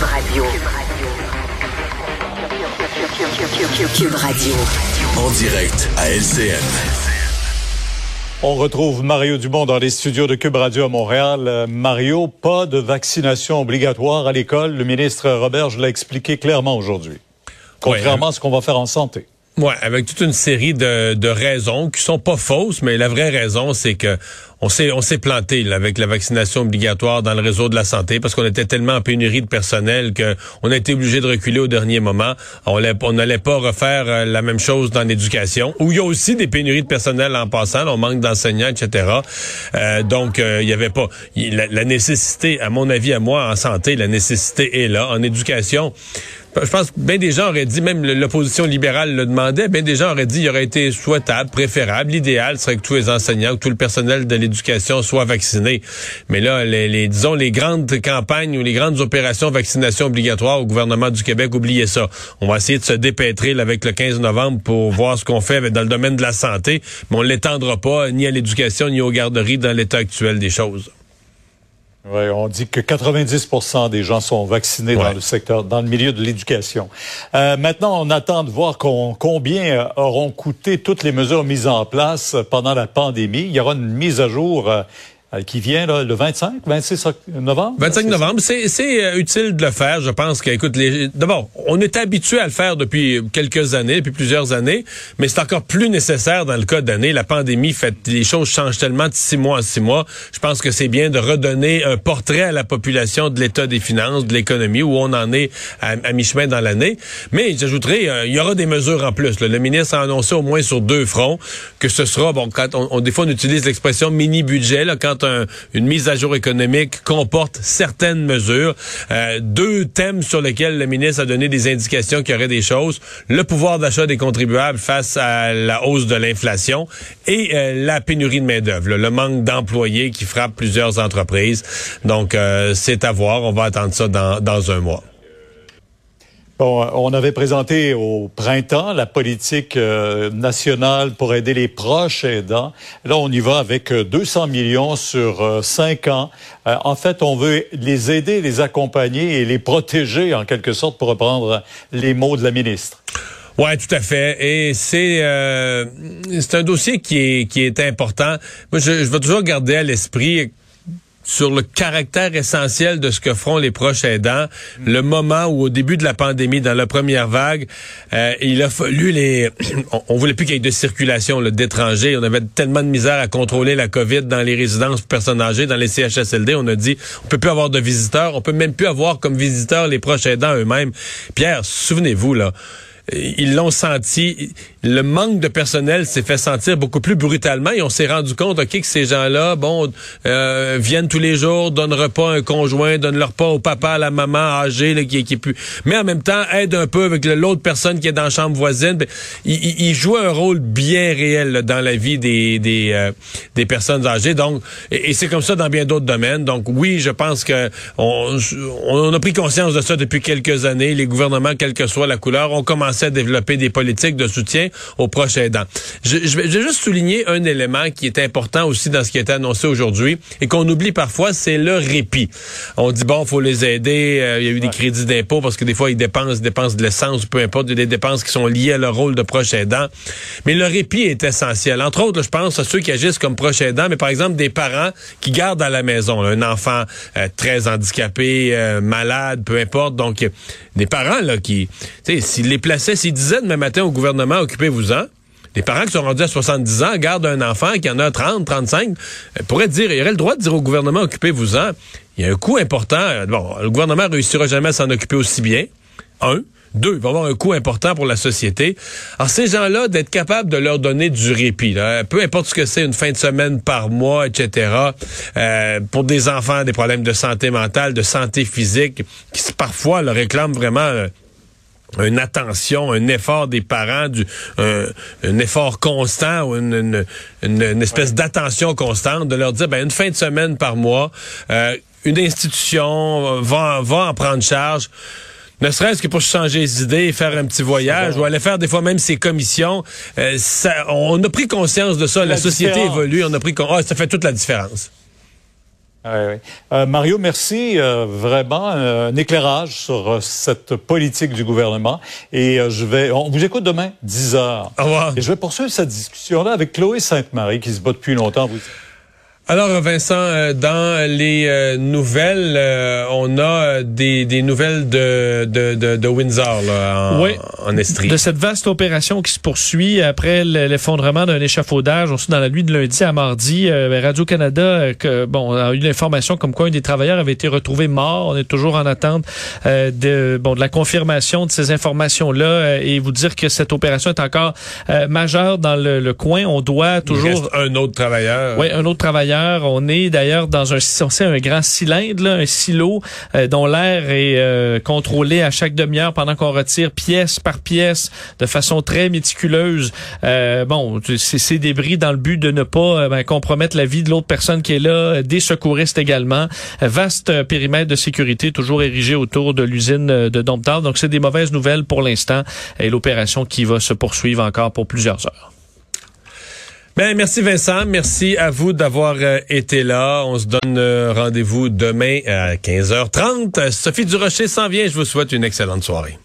Cube Radio. Cube Radio. En direct à LCN. On retrouve Mario Dumont dans les studios de Cube Radio à Montréal. Euh, Mario, pas de vaccination obligatoire à l'école. Le ministre Robert l'a expliqué clairement aujourd'hui. Contrairement à ce qu'on va faire en santé. Ouais, avec toute une série de, de, raisons qui sont pas fausses, mais la vraie raison, c'est que on s'est on s'est planté là, avec la vaccination obligatoire dans le réseau de la santé parce qu'on était tellement en pénurie de personnel que on a été obligé de reculer au dernier moment. On n'allait pas refaire euh, la même chose dans l'éducation où il y a aussi des pénuries de personnel en passant. on manque d'enseignants, etc. Euh, donc euh, il y avait pas la nécessité, à mon avis, à moi en santé, la nécessité est là. En éducation je pense que bien des gens auraient dit, même l'opposition libérale le demandait, bien des gens auraient dit il aurait été souhaitable, préférable, l'idéal serait que tous les enseignants, que tout le personnel de l'éducation soit vacciné. Mais là, les, disons, les grandes campagnes ou les grandes opérations vaccination obligatoire au gouvernement du Québec, oubliez ça. On va essayer de se dépêtrer avec le 15 novembre pour voir ce qu'on fait dans le domaine de la santé, mais on ne l'étendra pas ni à l'éducation ni aux garderies dans l'état actuel des choses. Oui, on dit que 90% des gens sont vaccinés dans le secteur, dans le milieu de l'éducation. Euh, maintenant, on attend de voir combien euh, auront coûté toutes les mesures mises en place pendant la pandémie. Il y aura une mise à jour euh, qui vient là, le 25, 26 novembre? 25 novembre, c'est euh, utile de le faire. Je pense que, écoute, d'abord, on est habitué à le faire depuis quelques années, depuis plusieurs années, mais c'est encore plus nécessaire dans le cas d'année. La pandémie fait, les choses changent tellement de six mois à six mois. Je pense que c'est bien de redonner un portrait à la population de l'état des finances, de l'économie, où on en est à, mi-chemin dans l'année. Mais j'ajouterais, euh, il y aura des mesures en plus. Le ministre a annoncé au moins sur deux fronts que ce sera, bon, quand on, on des fois on utilise l'expression mini-budget, là, quand une mise à jour économique comporte certaines mesures. Euh, deux thèmes sur lesquels le ministre a donné des indications qu'il y aurait des choses. Le pouvoir d'achat des contribuables face à la hausse de l'inflation et euh, la pénurie de main-d'œuvre, le manque d'employés qui frappe plusieurs entreprises. Donc, euh, c'est à voir. On va attendre ça dans, dans un mois. Bon, on avait présenté au printemps la politique euh, nationale pour aider les proches aidants. Là, on y va avec 200 euh, millions sur euh, cinq ans. en fait, on veut les aider, les accompagner et les protéger, en quelque sorte, pour reprendre les mots de la ministre. Ouais, tout à fait. Et c'est c'est un dossier qui est qui est important. Moi, je, je vais toujours garder à l'esprit sur le caractère essentiel de ce que feront les proches aidants. Le moment où, au début de la pandémie, dans la première vague, euh, il a fallu les... on, voulait plus qu'il y ait de circulation d'étrangers. On avait tellement de misère à contrôler la COVID dans les résidences pour personnes âgées, dans les CHSLD. On a dit, on peut plus avoir de visiteurs. On peut même plus avoir comme visiteurs les proches aidants eux-mêmes. Pierre, souvenez-vous, là, ils l'ont senti. Le manque de personnel s'est fait sentir beaucoup plus brutalement et on s'est rendu compte ok que ces gens-là bon euh, viennent tous les jours donnent repas à un conjoint donnent leur repas au papa à la maman âgée là, qui, qui est mais en même temps aide un peu avec l'autre personne qui est dans la chambre voisine. Ben, il, il, joue un rôle bien réel dans la vie des des, euh, des personnes âgées. Donc et, c'est comme ça dans bien d'autres domaines. Donc oui je pense que on, on a pris conscience de ça depuis quelques années. Les gouvernements quelle que soit la couleur ont commencé à développer des politiques de soutien aux proches aidants. Je, vais, juste souligner un élément qui est important aussi dans ce qui a été annoncé aujourd'hui et qu'on oublie parfois, c'est le répit. On dit, bon, faut les aider, euh, il y a eu des crédits d'impôt parce que des fois, ils dépensent, ils dépensent de l'essence, peu importe, des dépenses qui sont liées à leur rôle de proche aidant. Mais le répit est essentiel. Entre autres, je pense à ceux qui agissent comme proche aidants, mais par exemple des parents qui gardent à la maison un enfant euh, très handicapé, euh, malade, peu importe. Donc, des parents là qui, tu sais, s'ils les plaçaient, s'ils disaient demain matin au gouvernement, occupez-vous-en. Les parents qui sont rendus à 70 ans gardent un enfant qui en a 30, 35, euh, pourraient dire, il aurait le droit de dire au gouvernement, occupez-vous-en. Il y a un coût important. Bon, le gouvernement réussira jamais à s'en occuper aussi bien. Un. Deux, il va avoir un coût important pour la société. Alors, ces gens-là, d'être capable de leur donner du répit, peu importe ce que c'est, une fin de semaine par mois, etc., euh, pour des enfants, des problèmes de santé mentale, de santé physique, qui parfois leur réclament vraiment... Euh, une attention, un effort des parents, du, un, effort constant ou une, une, espèce d'attention constante, de leur dire, ben, une fin de semaine par mois, euh, une institution va, va en prendre charge ne serait-ce que pour changer les idées, faire un petit voyage, ou aller faire des fois même ses commissions. Euh, on a pris conscience de ça. La, société évolue. On a pris oh, ça fait toute la différence. Euh, Mario, merci. Euh, vraiment un éclairage sur cette politique du gouvernement. Et je vais, on vous écoute demain, 10 heures. Au revoir. Et je vais poursuivre cette discussion-là avec Chloé Sainte-Marie, qui se bat depuis longtemps. Vous... Alors Vincent, euh, dans les euh, nouvelles, euh, on a des, des nouvelles de, de, de, de Windsor là, en, oui, en Estrie. De cette vaste opération qui se poursuit après l'effondrement d'un échafaudage. On dans la nuit de lundi à mardi. Radio-Canada que, bon, a eu l'information comme quoi un des travailleurs avait été retrouvé mort. On est toujours en attente de, bon, de la confirmation de ces informations-là et vous dire que cette opération est encore majeure dans le, le, coin. On doit toujours... un autre travailleur. Oui, un autre travailleur on est d'ailleurs dans un, un grand cylindre, un silo euh, dont l'air est euh, contrôlé à chaque demi-heure pendant qu'on retire pièce par pièce de façon très méticuleuse. Euh, bon, ces débris dans le but de ne pas ben, compromettre la vie de l'autre personne qui est là, des secouristes également. Vaste périmètre de sécurité toujours érigé autour de l'usine de Domptal. Donc c'est des mauvaises nouvelles pour l'instant et l'opération qui va se poursuivre encore pour plusieurs heures. Ben, merci Vincent, merci à vous d'avoir euh, été là. On se donne euh, rendez-vous demain à 15h30. Sophie Durocher s'en vient, je vous souhaite une excellente soirée.